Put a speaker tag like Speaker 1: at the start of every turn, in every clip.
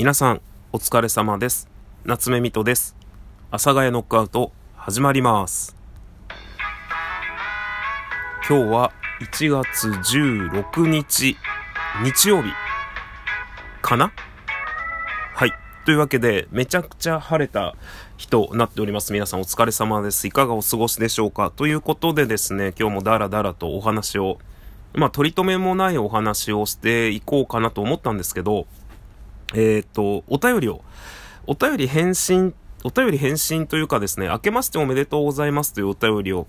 Speaker 1: 皆さん、お疲れ様です。夏目みとです。阿佐ヶ谷ノックアウト、始まります。今日は1月16日、日曜日、かな？はい。というわけで、めちゃくちゃ晴れた日となっております。皆さんお疲れ様です。いかがお過ごしでしょうか？ということでですね、今日もダラダラとお話を、まあ、取り留めもないお話をしていこうかなと思ったんですけど、えっ、と、お便りを、お便り返信、お便り返信というかですね、明けましておめでとうございますというお便りを、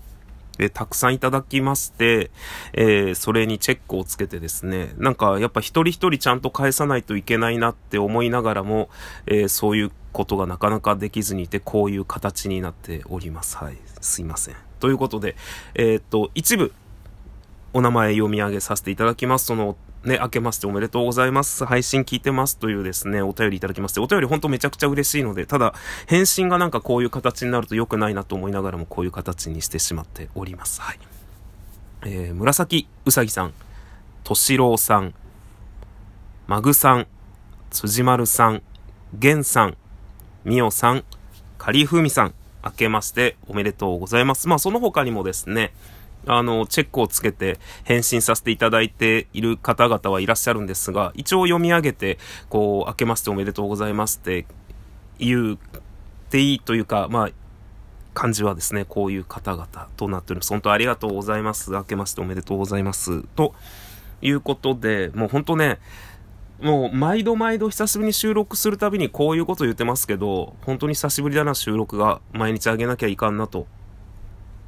Speaker 1: えたくさんいただきまして、えー、それにチェックをつけてですね、なんかやっぱ一人一人ちゃんと返さないといけないなって思いながらも、えー、そういうことがなかなかできずにいて、こういう形になっております。はい。すいません。ということで、えっと、一部、お名前読み上げさせていただきます。そのね、明けましておめでとうございます。配信聞いてますというですね、お便りいただきまして、お便りほんとめちゃくちゃ嬉しいので、ただ、返信がなんかこういう形になると良くないなと思いながらも、こういう形にしてしまっております。はい。えー、紫うさぎさん、としろうさん、まぐさん、辻丸さん、げんさん、みおさん、かりふみさん、明けましておめでとうございます。まあ、その他にもですね、あの、チェックをつけて返信させていただいている方々はいらっしゃるんですが、一応読み上げて、こう、明けましておめでとうございますって言っていいというか、まあ、感じはですね、こういう方々となっております。本当ありがとうございます。明けましておめでとうございます。ということで、もう本当ね、もう毎度毎度久しぶりに収録するたびにこういうこと言ってますけど、本当に久しぶりだな、収録が。毎日あげなきゃいかんなと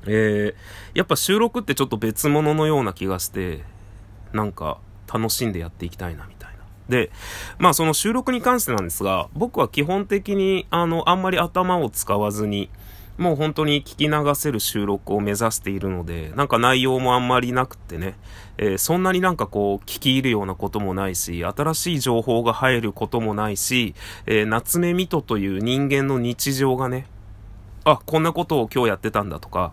Speaker 1: えー、やっぱ収録ってちょっと別物のような気がして、なんか楽しんでやっていきたいなみたいな。で、まあその収録に関してなんですが、僕は基本的にあの、あんまり頭を使わずに、もう本当に聞き流せる収録を目指しているので、なんか内容もあんまりなくってね、えー、そんなになんかこう聞き入るようなこともないし、新しい情報が入ることもないし、えー、夏目ミトという人間の日常がね、あ、こんなことを今日やってたんだとか、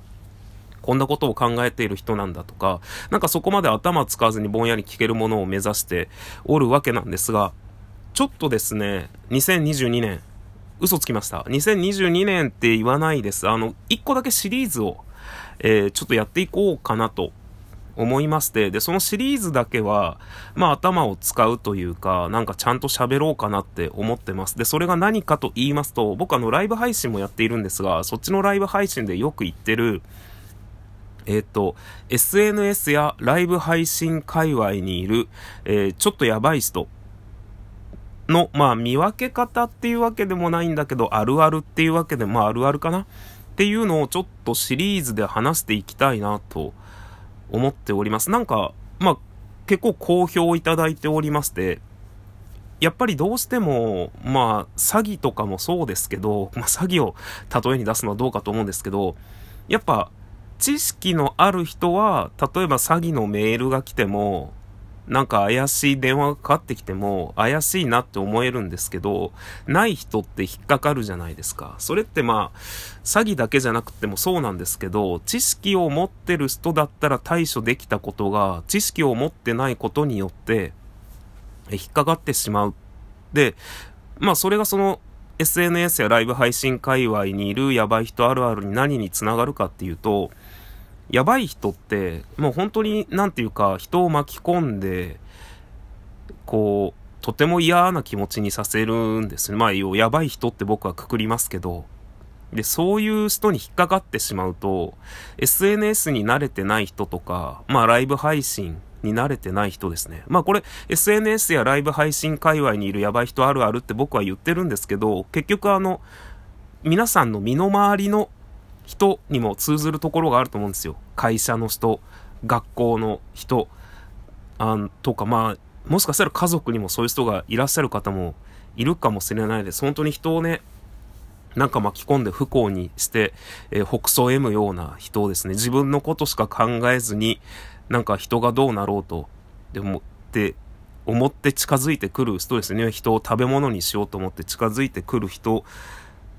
Speaker 1: こんなことを考えている人なんだとか、なんかそこまで頭使わずにぼんやり聞けるものを目指しておるわけなんですが、ちょっとですね、2022年、嘘つきました。2022年って言わないです。あの、一個だけシリーズを、えー、ちょっとやっていこうかなと思いまして、で、そのシリーズだけは、まあ頭を使うというか、なんかちゃんと喋ろうかなって思ってます。で、それが何かと言いますと、僕あのライブ配信もやっているんですが、そっちのライブ配信でよく言ってる、えっ、ー、と、SNS やライブ配信界隈にいる、えー、ちょっとやばい人の、まあ、見分け方っていうわけでもないんだけど、あるあるっていうわけで、まあ、あるあるかな？っていうのをちょっとシリーズで話していきたいなと思っております。なんか、まあ、結構好評いただいておりまして、やっぱりどうしても、まあ、詐欺とかもそうですけど、まあ、詐欺を例えに出すのはどうかと思うんですけど、やっぱ、知識のある人は、例えば詐欺のメールが来ても、なんか怪しい電話がかかってきても怪しいなって思えるんですけど、ない人って引っかかるじゃないですか。それってまあ、詐欺だけじゃなくてもそうなんですけど、知識を持ってる人だったら対処できたことが、知識を持ってないことによって、引っかかってしまう。で、まあそれがその SNS やライブ配信界隈にいるやばい人あるあるに何につながるかっていうと、やばい人って、もう本当に、なんていうか、人を巻き込んで、こう、とても嫌な気持ちにさせるんですね。まあ、要やばい人って僕はくくりますけど、で、そういう人に引っかかってしまうと、SNS に慣れてない人とか、まあ、ライブ配信に慣れてない人ですね。まあ、これ、SNS やライブ配信界隈にいるやばい人あるあるって僕は言ってるんですけど、結局あの、皆さんの身の回りの人にも通ずるところがあると思うんですよ。会社の人、学校の人、あんとか、まあ、もしかしたら家族にもそういう人がいらっしゃる方もいるかもしれないです。本当に人をね、なんか巻き込んで不幸にして、えー、北総を得むような人をですね、自分のことしか考えずに、なんか人がどうなろうと、でも、って思って近づいてくる人ですね。人を食べ物にしようと思って近づいてくる人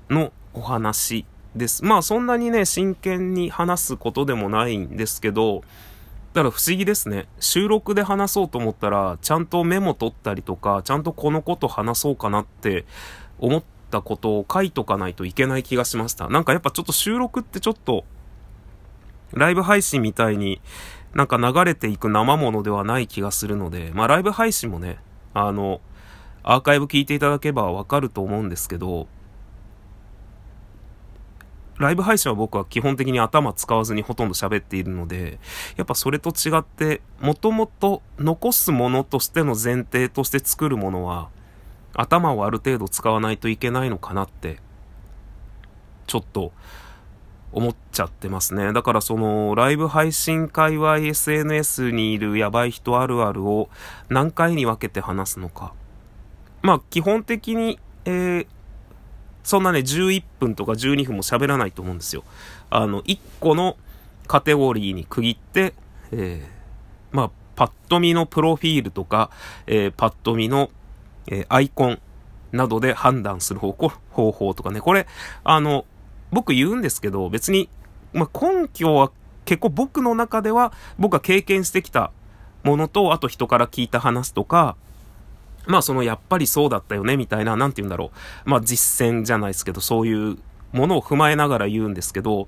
Speaker 1: のお話です。まあそんなにね、真剣に話すことでもないんですけど、だから不思議ですね。収録で話そうと思ったら、ちゃんとメモ取ったりとか、ちゃんとこのこと話そうかなって思ったことを書いとかないといけない気がしました。なんかやっぱちょっと収録ってちょっと、ライブ配信みたいになんか流れていく生ものではない気がするので、まあライブ配信もね、あの、アーカイブ聞いていただけばわかると思うんですけど、ライブ配信は僕は基本的に頭使わずにほとんど喋っているので、やっぱそれと違って、もともと残すものとしての前提として作るものは、頭をある程度使わないといけないのかなって、ちょっと思っちゃってますね。だからその、ライブ配信界隈 SNS にいるやばい人あるあるを何回に分けて話すのか。まあ基本的に、えー、そんなね、11分とか12分も喋らないと思うんですよ。あの、1個のカテゴリーに区切って、えー、まあ、パッと見のプロフィールとか、えー、パッと見の、えー、アイコンなどで判断する方向、方法とかね、これ、あの、僕言うんですけど、別に、まあ、根拠は結構僕の中では、僕が経験してきたものと、あと人から聞いた話とか、まあそのやっぱりそうだったよねみたいな、なんて言うんだろう。まあ実践じゃないですけど、そういうものを踏まえながら言うんですけど、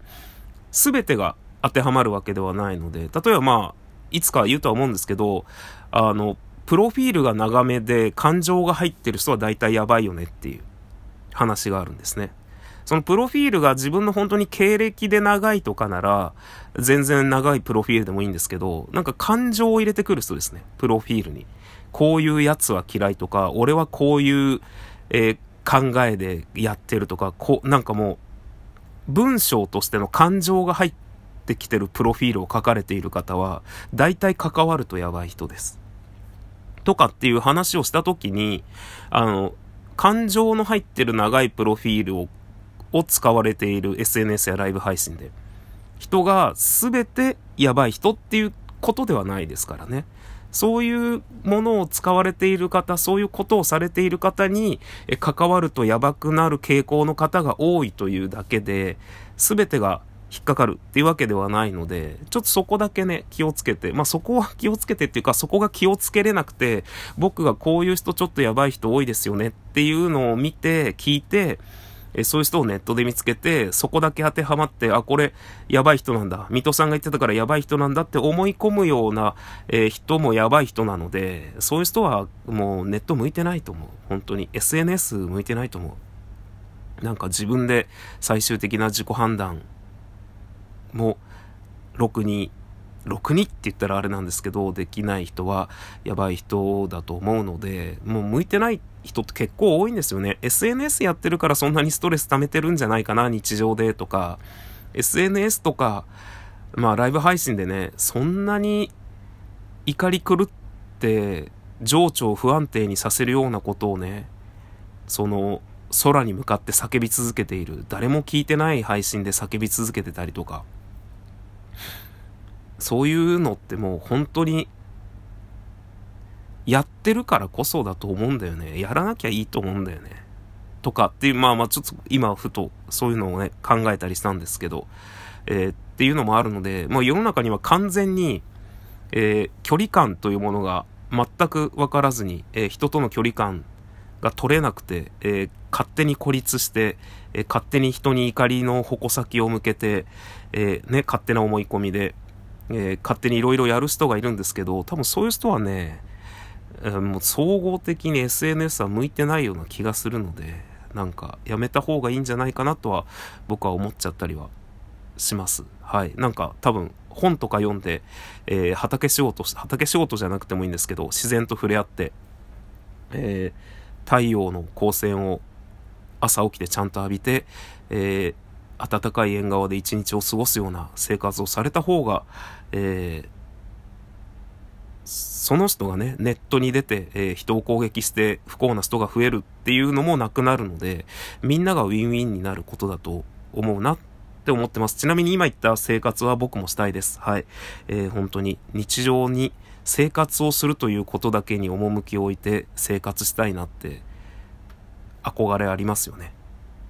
Speaker 1: すべてが当てはまるわけではないので、例えばまあ、いつか言うとは思うんですけど、あの、プロフィールが長めで感情が入ってる人は大体やばいよねっていう話があるんですね。そのプロフィールが自分の本当に経歴で長いとかなら、全然長いプロフィールでもいいんですけど、なんか感情を入れてくる人ですね。プロフィールに。こういうやつは嫌いとか、俺はこういう、えー、考えでやってるとか、こう、なんかもう、文章としての感情が入ってきてるプロフィールを書かれている方は、大体関わるとやばい人です。とかっていう話をしたときに、あの、感情の入ってる長いプロフィールをを使われている SNS やライブ配信で。人が全てやばい人っていうことではないですからね。そういうものを使われている方、そういうことをされている方に関わるとやばくなる傾向の方が多いというだけで、全てが引っかかるっていうわけではないので、ちょっとそこだけね、気をつけて、まあそこは 気をつけてっていうか、そこが気をつけれなくて、僕がこういう人ちょっとやばい人多いですよねっていうのを見て、聞いて、えそういう人をネットで見つけて、そこだけ当てはまって、あ、これ、やばい人なんだ。水戸さんが言ってたからやばい人なんだって思い込むような、えー、人もやばい人なので、そういう人はもうネット向いてないと思う。本当に。SNS 向いてないと思う。なんか自分で最終的な自己判断も、ろくにろくにって言ったらあれなんですけど、できない人はやばい人だと思うので、もう向いてない人って結構多いんですよね。SNS やってるからそんなにストレス溜めてるんじゃないかな、日常でとか、SNS とか、まあライブ配信でね、そんなに怒り狂って情緒を不安定にさせるようなことをね、その空に向かって叫び続けている、誰も聞いてない配信で叫び続けてたりとか、そういうのってもう本当に、やってるからこそだと思うんだよね。やらなきゃいいと思うんだよね。とかっていう、まあまあちょっと今ふとそういうのをね、考えたりしたんですけど、えー、っていうのもあるので、まあ世の中には完全に、えー、距離感というものが全く分からずに、えー、人との距離感が取れなくて、え勝手に孤立して、え勝手に人に怒りの矛先を向けて、えね、勝手な思い込みで、えー、勝手にいろいろやる人がいるんですけど、多分そういう人はね、えー、もう総合的に SNS は向いてないような気がするので、なんかやめた方がいいんじゃないかなとは僕は思っちゃったりはします。はい。なんか多分本とか読んで、えー、畑仕事、畑仕事じゃなくてもいいんですけど、自然と触れ合って、えー、太陽の光線を朝起きてちゃんと浴びて、えー、暖かい縁側で一日を過ごすような生活をされた方が、えー、その人がね、ネットに出て、えー、人を攻撃して不幸な人が増えるっていうのもなくなるので、みんながウィンウィンになることだと思うなって思ってます。ちなみに今言った生活は僕もしたいです。はい。えー、本当に日常に生活をするということだけに趣を置いて生活したいなって憧れありますよね。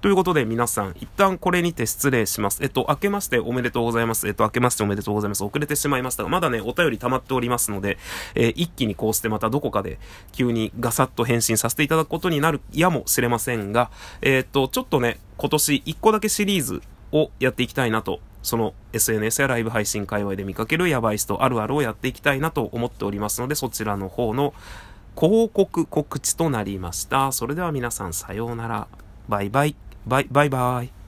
Speaker 1: ということで皆さん、一旦これにて失礼します。えっと、明けましておめでとうございます。えっと、明けましておめでとうございます。遅れてしまいましたが、まだね、お便り溜まっておりますので、えー、一気にこうしてまたどこかで急にガサッと返信させていただくことになるやもしれませんが、えー、っと、ちょっとね、今年一個だけシリーズをやっていきたいなとその SNS やライブ配信界隈で見かけるヤバい人あるあるをやっていきたいなと思っておりますので、そちらの方の広告告知となりました。それでは皆さんさようなら。バイバイ。バイバイバイ。